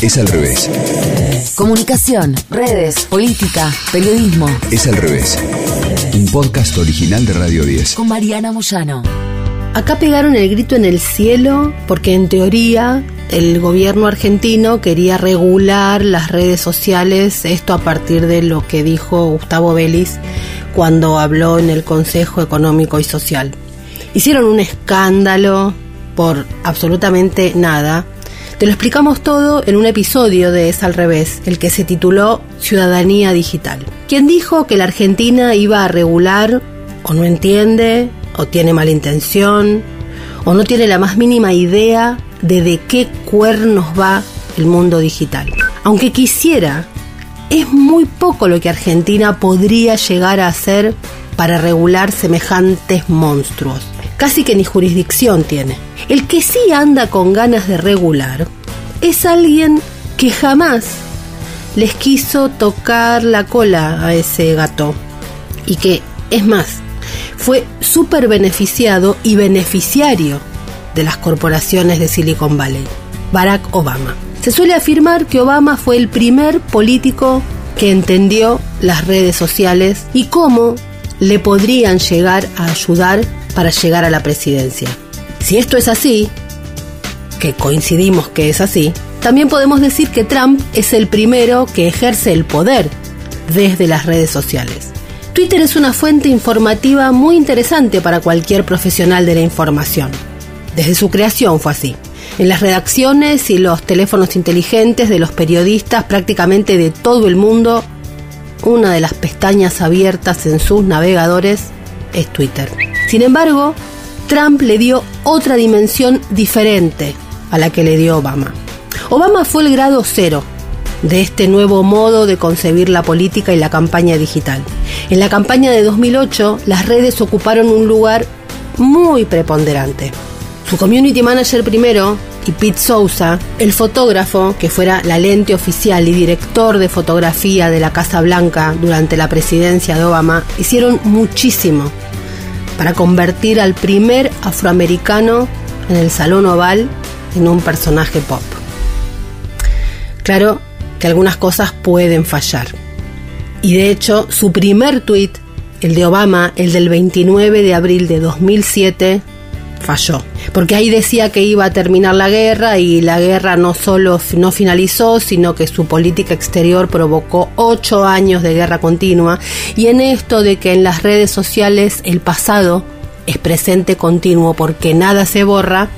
Es al revés. Comunicación, redes, política, periodismo. Es al revés. Un podcast original de Radio 10. Con Mariana Moyano. Acá pegaron el grito en el cielo porque en teoría el gobierno argentino quería regular las redes sociales, esto a partir de lo que dijo Gustavo Vélez cuando habló en el Consejo Económico y Social. Hicieron un escándalo por absolutamente nada. Te lo explicamos todo en un episodio de Es al revés, el que se tituló Ciudadanía Digital. Quien dijo que la Argentina iba a regular o no entiende, o tiene mala intención, o no tiene la más mínima idea de de qué cuernos va el mundo digital. Aunque quisiera, es muy poco lo que Argentina podría llegar a hacer para regular semejantes monstruos. Casi que ni jurisdicción tiene. El que sí anda con ganas de regular es alguien que jamás les quiso tocar la cola a ese gato. Y que, es más, fue súper beneficiado y beneficiario de las corporaciones de Silicon Valley, Barack Obama. Se suele afirmar que Obama fue el primer político que entendió las redes sociales y cómo le podrían llegar a ayudar para llegar a la presidencia. Si esto es así, que coincidimos que es así, también podemos decir que Trump es el primero que ejerce el poder desde las redes sociales. Twitter es una fuente informativa muy interesante para cualquier profesional de la información. Desde su creación fue así. En las redacciones y los teléfonos inteligentes de los periodistas prácticamente de todo el mundo, una de las pestañas abiertas en sus navegadores es Twitter. Sin embargo, Trump le dio otra dimensión diferente a la que le dio Obama. Obama fue el grado cero de este nuevo modo de concebir la política y la campaña digital. En la campaña de 2008, las redes ocuparon un lugar muy preponderante. Su community manager primero y Pete Sousa, el fotógrafo que fuera la lente oficial y director de fotografía de la Casa Blanca durante la presidencia de Obama, hicieron muchísimo para convertir al primer afroamericano en el Salón Oval en un personaje pop. Claro que algunas cosas pueden fallar. Y de hecho, su primer tweet, el de Obama, el del 29 de abril de 2007, falló. Porque ahí decía que iba a terminar la guerra y la guerra no solo no finalizó, sino que su política exterior provocó ocho años de guerra continua. Y en esto de que en las redes sociales el pasado es presente continuo porque nada se borra,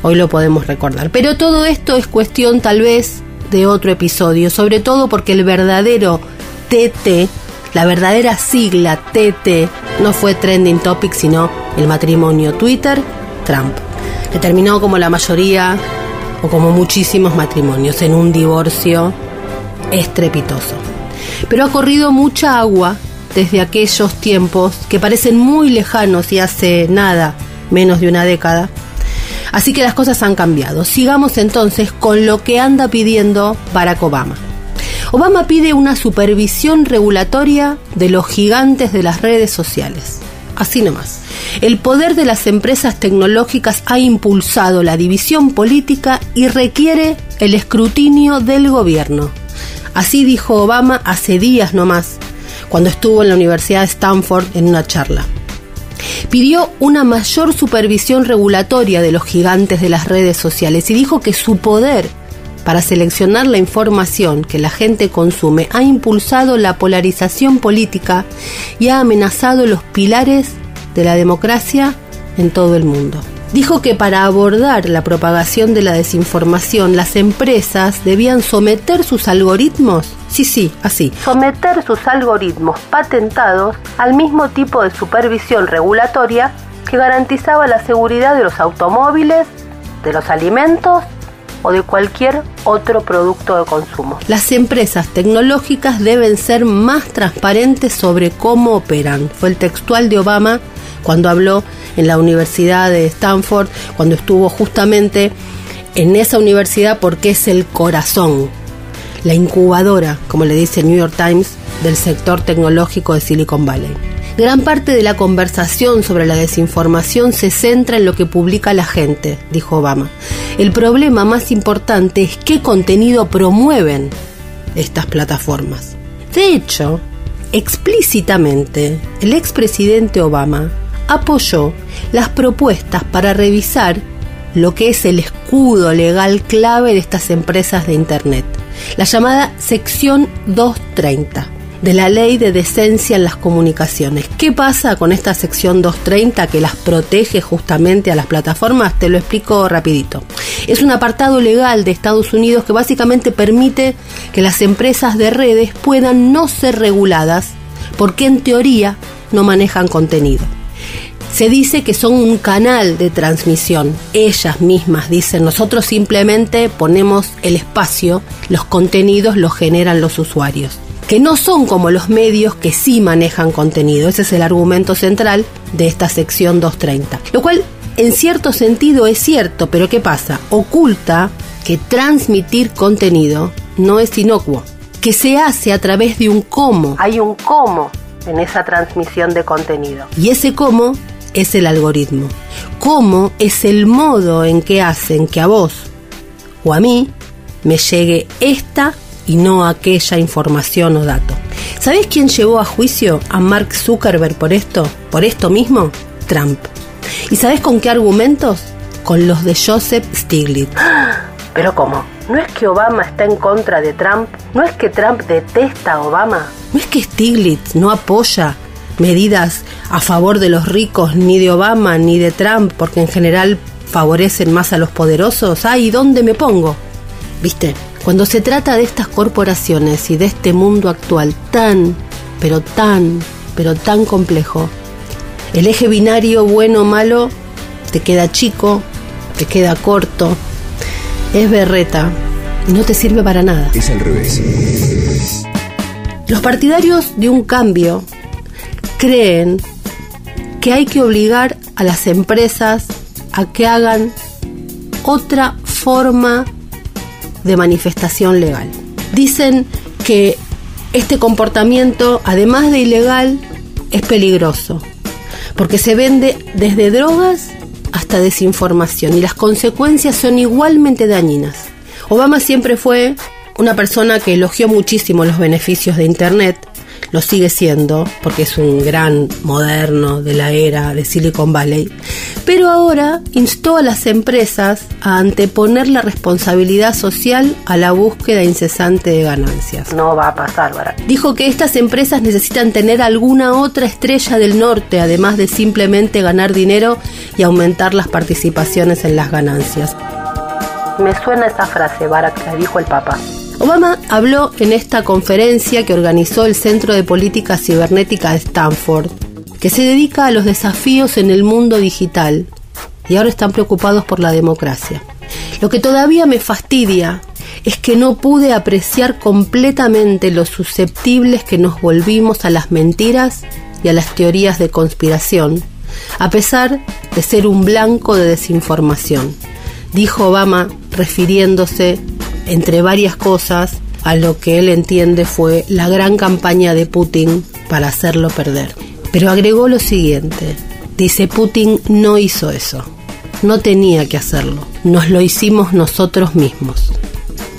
hoy lo podemos recordar. Pero todo esto es cuestión tal vez de otro episodio, sobre todo porque el verdadero TT, la verdadera sigla TT, no fue trending topic, sino el matrimonio Twitter-Trump, que terminó como la mayoría o como muchísimos matrimonios, en un divorcio estrepitoso. Pero ha corrido mucha agua desde aquellos tiempos que parecen muy lejanos y hace nada, menos de una década. Así que las cosas han cambiado. Sigamos entonces con lo que anda pidiendo Barack Obama. Obama pide una supervisión regulatoria de los gigantes de las redes sociales. Así nomás. El poder de las empresas tecnológicas ha impulsado la división política y requiere el escrutinio del gobierno. Así dijo Obama hace días nomás, cuando estuvo en la Universidad de Stanford en una charla. Pidió una mayor supervisión regulatoria de los gigantes de las redes sociales y dijo que su poder para seleccionar la información que la gente consume ha impulsado la polarización política y ha amenazado los pilares de la democracia en todo el mundo. Dijo que para abordar la propagación de la desinformación las empresas debían someter sus algoritmos, sí, sí, así, someter sus algoritmos patentados al mismo tipo de supervisión regulatoria que garantizaba la seguridad de los automóviles, de los alimentos o de cualquier otro producto de consumo. Las empresas tecnológicas deben ser más transparentes sobre cómo operan. Fue el textual de Obama cuando habló en la Universidad de Stanford, cuando estuvo justamente en esa universidad porque es el corazón, la incubadora, como le dice el New York Times, del sector tecnológico de Silicon Valley. Gran parte de la conversación sobre la desinformación se centra en lo que publica la gente, dijo Obama. El problema más importante es qué contenido promueven estas plataformas. De hecho, explícitamente, el expresidente Obama apoyó las propuestas para revisar lo que es el escudo legal clave de estas empresas de Internet, la llamada sección 230 de la ley de decencia en las comunicaciones. ¿Qué pasa con esta sección 230 que las protege justamente a las plataformas? Te lo explico rapidito. Es un apartado legal de Estados Unidos que básicamente permite que las empresas de redes puedan no ser reguladas porque en teoría no manejan contenido. Se dice que son un canal de transmisión. Ellas mismas dicen, nosotros simplemente ponemos el espacio, los contenidos los generan los usuarios que no son como los medios que sí manejan contenido. Ese es el argumento central de esta sección 230. Lo cual en cierto sentido es cierto, pero ¿qué pasa? Oculta que transmitir contenido no es inocuo, que se hace a través de un cómo. Hay un cómo en esa transmisión de contenido. Y ese cómo es el algoritmo. Cómo es el modo en que hacen que a vos o a mí me llegue esta y no aquella información o dato. ¿Sabés quién llevó a juicio a Mark Zuckerberg por esto? ¿Por esto mismo? Trump. ¿Y sabés con qué argumentos? Con los de Joseph Stiglitz. ¿Pero cómo? ¿No es que Obama está en contra de Trump? ¿No es que Trump detesta a Obama? ¿No es que Stiglitz no apoya medidas a favor de los ricos ni de Obama ni de Trump porque en general favorecen más a los poderosos? ¿y ¿dónde me pongo? ¿Viste? Cuando se trata de estas corporaciones y de este mundo actual tan, pero tan, pero tan complejo, el eje binario bueno-malo te queda chico, te queda corto, es berreta y no te sirve para nada. Es al revés. Los partidarios de un cambio creen que hay que obligar a las empresas a que hagan otra forma de manifestación legal. Dicen que este comportamiento, además de ilegal, es peligroso, porque se vende desde drogas hasta desinformación y las consecuencias son igualmente dañinas. Obama siempre fue una persona que elogió muchísimo los beneficios de Internet, lo sigue siendo, porque es un gran moderno de la era de Silicon Valley, pero ahora instó a las empresas a anteponer la responsabilidad social a la búsqueda incesante de ganancias. No va a pasar, Barack. Dijo que estas empresas necesitan tener alguna otra estrella del norte, además de simplemente ganar dinero y aumentar las participaciones en las ganancias. Me suena esa frase, Barack, la dijo el Papa. Obama habló en esta conferencia que organizó el Centro de Política Cibernética de Stanford, que se dedica a los desafíos en el mundo digital y ahora están preocupados por la democracia. Lo que todavía me fastidia es que no pude apreciar completamente lo susceptibles que nos volvimos a las mentiras y a las teorías de conspiración, a pesar de ser un blanco de desinformación, dijo Obama refiriéndose entre varias cosas, a lo que él entiende fue la gran campaña de Putin para hacerlo perder. Pero agregó lo siguiente, dice Putin no hizo eso, no tenía que hacerlo, nos lo hicimos nosotros mismos.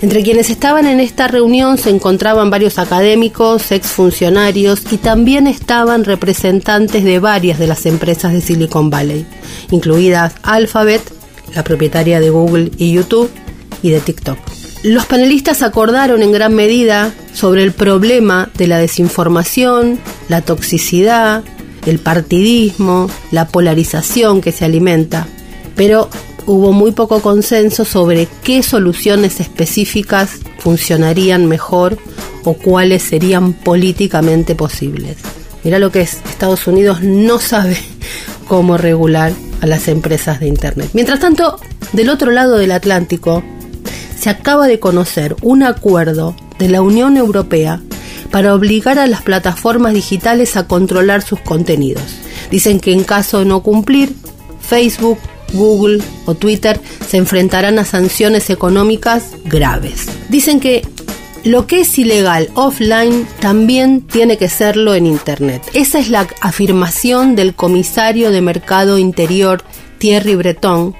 Entre quienes estaban en esta reunión se encontraban varios académicos, exfuncionarios y también estaban representantes de varias de las empresas de Silicon Valley, incluidas Alphabet, la propietaria de Google y YouTube, y de TikTok. Los panelistas acordaron en gran medida sobre el problema de la desinformación, la toxicidad, el partidismo, la polarización que se alimenta, pero hubo muy poco consenso sobre qué soluciones específicas funcionarían mejor o cuáles serían políticamente posibles. Mira lo que es, Estados Unidos no sabe cómo regular a las empresas de Internet. Mientras tanto, del otro lado del Atlántico, se acaba de conocer un acuerdo de la Unión Europea para obligar a las plataformas digitales a controlar sus contenidos. Dicen que en caso de no cumplir, Facebook, Google o Twitter se enfrentarán a sanciones económicas graves. Dicen que lo que es ilegal offline también tiene que serlo en Internet. Esa es la afirmación del comisario de Mercado Interior Thierry Breton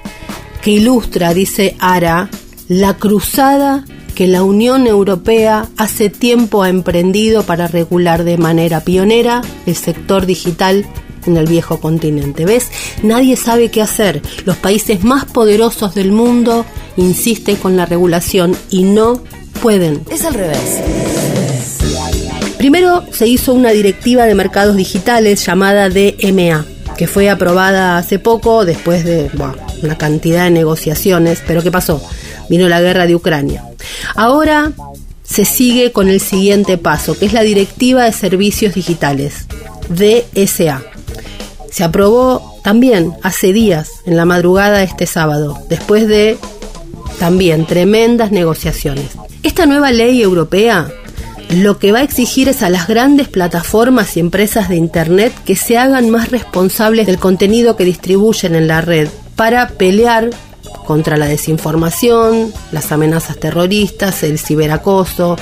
que ilustra, dice Ara, la cruzada que la Unión Europea hace tiempo ha emprendido para regular de manera pionera el sector digital en el viejo continente. ¿Ves? Nadie sabe qué hacer. Los países más poderosos del mundo insisten con la regulación y no pueden. Es al revés. Primero se hizo una directiva de mercados digitales llamada DMA, que fue aprobada hace poco después de una cantidad de negociaciones. Pero ¿qué pasó? Vino la guerra de Ucrania. Ahora se sigue con el siguiente paso, que es la Directiva de Servicios Digitales, DSA. Se aprobó también hace días, en la madrugada de este sábado, después de también tremendas negociaciones. Esta nueva ley europea lo que va a exigir es a las grandes plataformas y empresas de Internet que se hagan más responsables del contenido que distribuyen en la red para pelear contra la desinformación, las amenazas terroristas, el ciberacoso,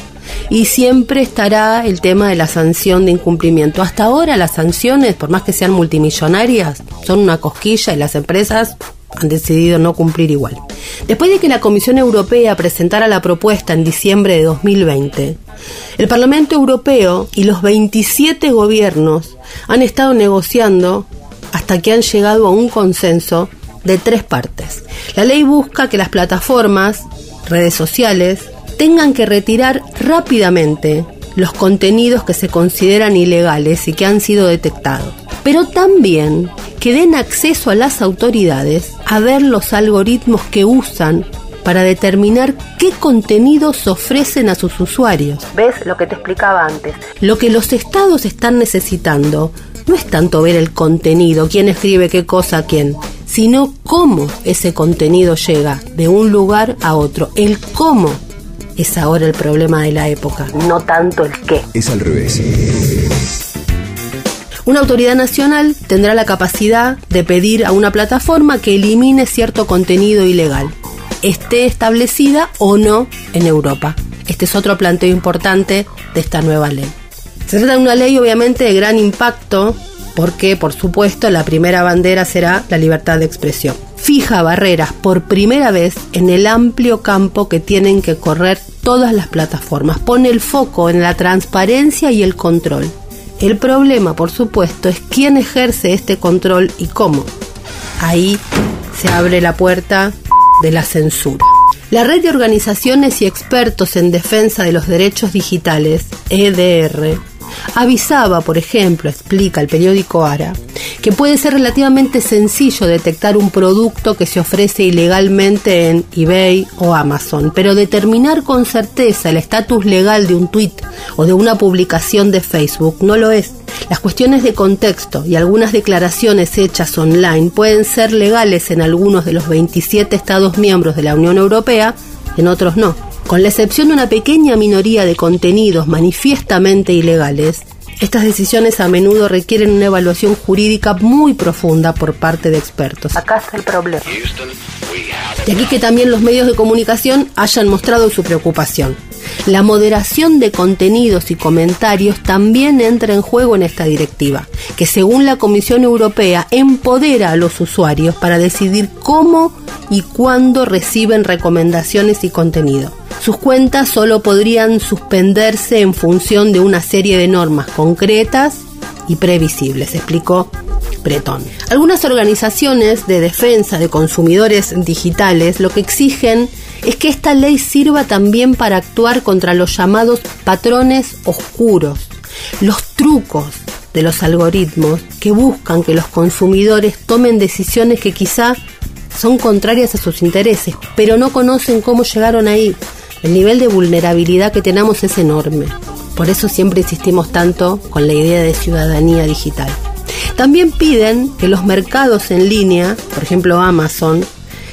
y siempre estará el tema de la sanción de incumplimiento. Hasta ahora las sanciones, por más que sean multimillonarias, son una cosquilla y las empresas han decidido no cumplir igual. Después de que la Comisión Europea presentara la propuesta en diciembre de 2020, el Parlamento Europeo y los 27 gobiernos han estado negociando hasta que han llegado a un consenso de tres partes. La ley busca que las plataformas, redes sociales, tengan que retirar rápidamente los contenidos que se consideran ilegales y que han sido detectados. Pero también que den acceso a las autoridades a ver los algoritmos que usan para determinar qué contenidos ofrecen a sus usuarios. ¿Ves lo que te explicaba antes? Lo que los estados están necesitando no es tanto ver el contenido, quién escribe qué cosa a quién, sino cómo ese contenido llega de un lugar a otro. El cómo es ahora el problema de la época, no tanto el qué. Es al revés. Una autoridad nacional tendrá la capacidad de pedir a una plataforma que elimine cierto contenido ilegal, esté establecida o no en Europa. Este es otro planteo importante de esta nueva ley. Se trata de una ley obviamente de gran impacto porque, por supuesto, la primera bandera será la libertad de expresión. Fija barreras por primera vez en el amplio campo que tienen que correr todas las plataformas. Pone el foco en la transparencia y el control. El problema, por supuesto, es quién ejerce este control y cómo. Ahí se abre la puerta de la censura. La red de organizaciones y expertos en defensa de los derechos digitales, EDR, avisaba, por ejemplo, explica el periódico Ara, que puede ser relativamente sencillo detectar un producto que se ofrece ilegalmente en eBay o Amazon, pero determinar con certeza el estatus legal de un tweet o de una publicación de Facebook no lo es. Las cuestiones de contexto y algunas declaraciones hechas online pueden ser legales en algunos de los 27 Estados miembros de la Unión Europea, en otros no. Con la excepción de una pequeña minoría de contenidos manifiestamente ilegales, estas decisiones a menudo requieren una evaluación jurídica muy profunda por parte de expertos. Acá está el problema. De aquí que también los medios de comunicación hayan mostrado su preocupación. La moderación de contenidos y comentarios también entra en juego en esta directiva, que según la Comisión Europea empodera a los usuarios para decidir cómo y cuándo reciben recomendaciones y contenido. Sus cuentas solo podrían suspenderse en función de una serie de normas concretas y previsibles, explicó Algunas organizaciones de defensa de consumidores digitales lo que exigen es que esta ley sirva también para actuar contra los llamados patrones oscuros, los trucos de los algoritmos que buscan que los consumidores tomen decisiones que quizá son contrarias a sus intereses, pero no conocen cómo llegaron ahí. El nivel de vulnerabilidad que tenemos es enorme. Por eso siempre insistimos tanto con la idea de ciudadanía digital. También piden que los mercados en línea, por ejemplo Amazon,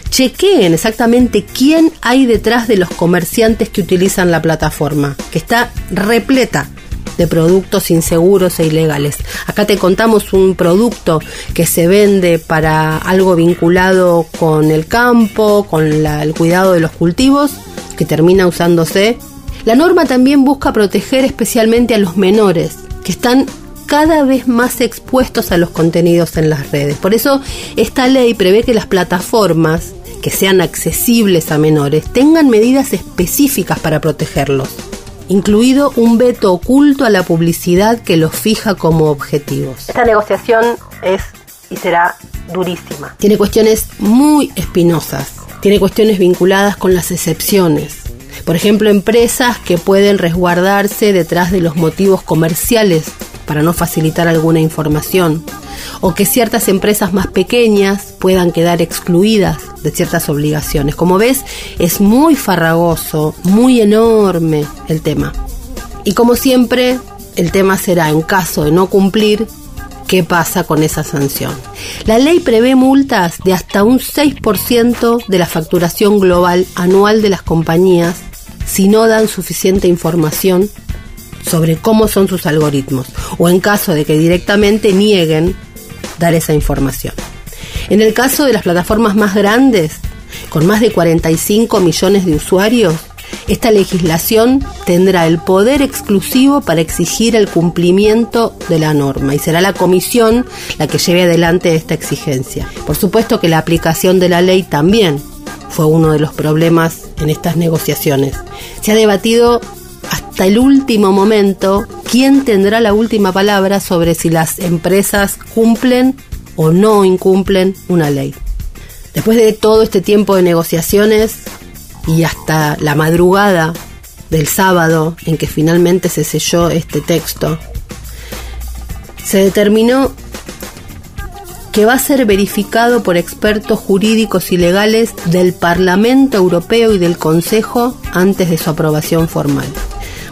chequeen exactamente quién hay detrás de los comerciantes que utilizan la plataforma, que está repleta de productos inseguros e ilegales. Acá te contamos un producto que se vende para algo vinculado con el campo, con el cuidado de los cultivos que termina usándose. La norma también busca proteger especialmente a los menores, que están cada vez más expuestos a los contenidos en las redes. Por eso esta ley prevé que las plataformas que sean accesibles a menores tengan medidas específicas para protegerlos, incluido un veto oculto a la publicidad que los fija como objetivos. Esta negociación es y será durísima. Tiene cuestiones muy espinosas, tiene cuestiones vinculadas con las excepciones. Por ejemplo, empresas que pueden resguardarse detrás de los motivos comerciales para no facilitar alguna información, o que ciertas empresas más pequeñas puedan quedar excluidas de ciertas obligaciones. Como ves, es muy farragoso, muy enorme el tema. Y como siempre, el tema será, en caso de no cumplir, qué pasa con esa sanción. La ley prevé multas de hasta un 6% de la facturación global anual de las compañías si no dan suficiente información sobre cómo son sus algoritmos o en caso de que directamente nieguen dar esa información. En el caso de las plataformas más grandes, con más de 45 millones de usuarios, esta legislación tendrá el poder exclusivo para exigir el cumplimiento de la norma y será la comisión la que lleve adelante esta exigencia. Por supuesto que la aplicación de la ley también fue uno de los problemas en estas negociaciones. Se ha debatido hasta el último momento quién tendrá la última palabra sobre si las empresas cumplen o no incumplen una ley. Después de todo este tiempo de negociaciones y hasta la madrugada del sábado en que finalmente se selló este texto, se determinó que va a ser verificado por expertos jurídicos y legales del Parlamento Europeo y del Consejo antes de su aprobación formal.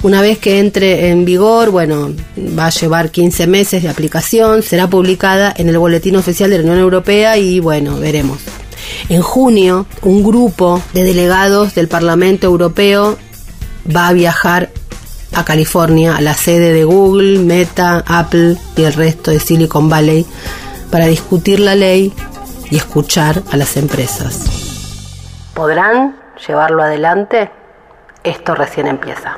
Una vez que entre en vigor, bueno, va a llevar 15 meses de aplicación, será publicada en el Boletín Oficial de la Unión Europea y bueno, veremos. En junio, un grupo de delegados del Parlamento Europeo va a viajar a California, a la sede de Google, Meta, Apple y el resto de Silicon Valley, para discutir la ley y escuchar a las empresas. ¿Podrán llevarlo adelante? Esto recién empieza.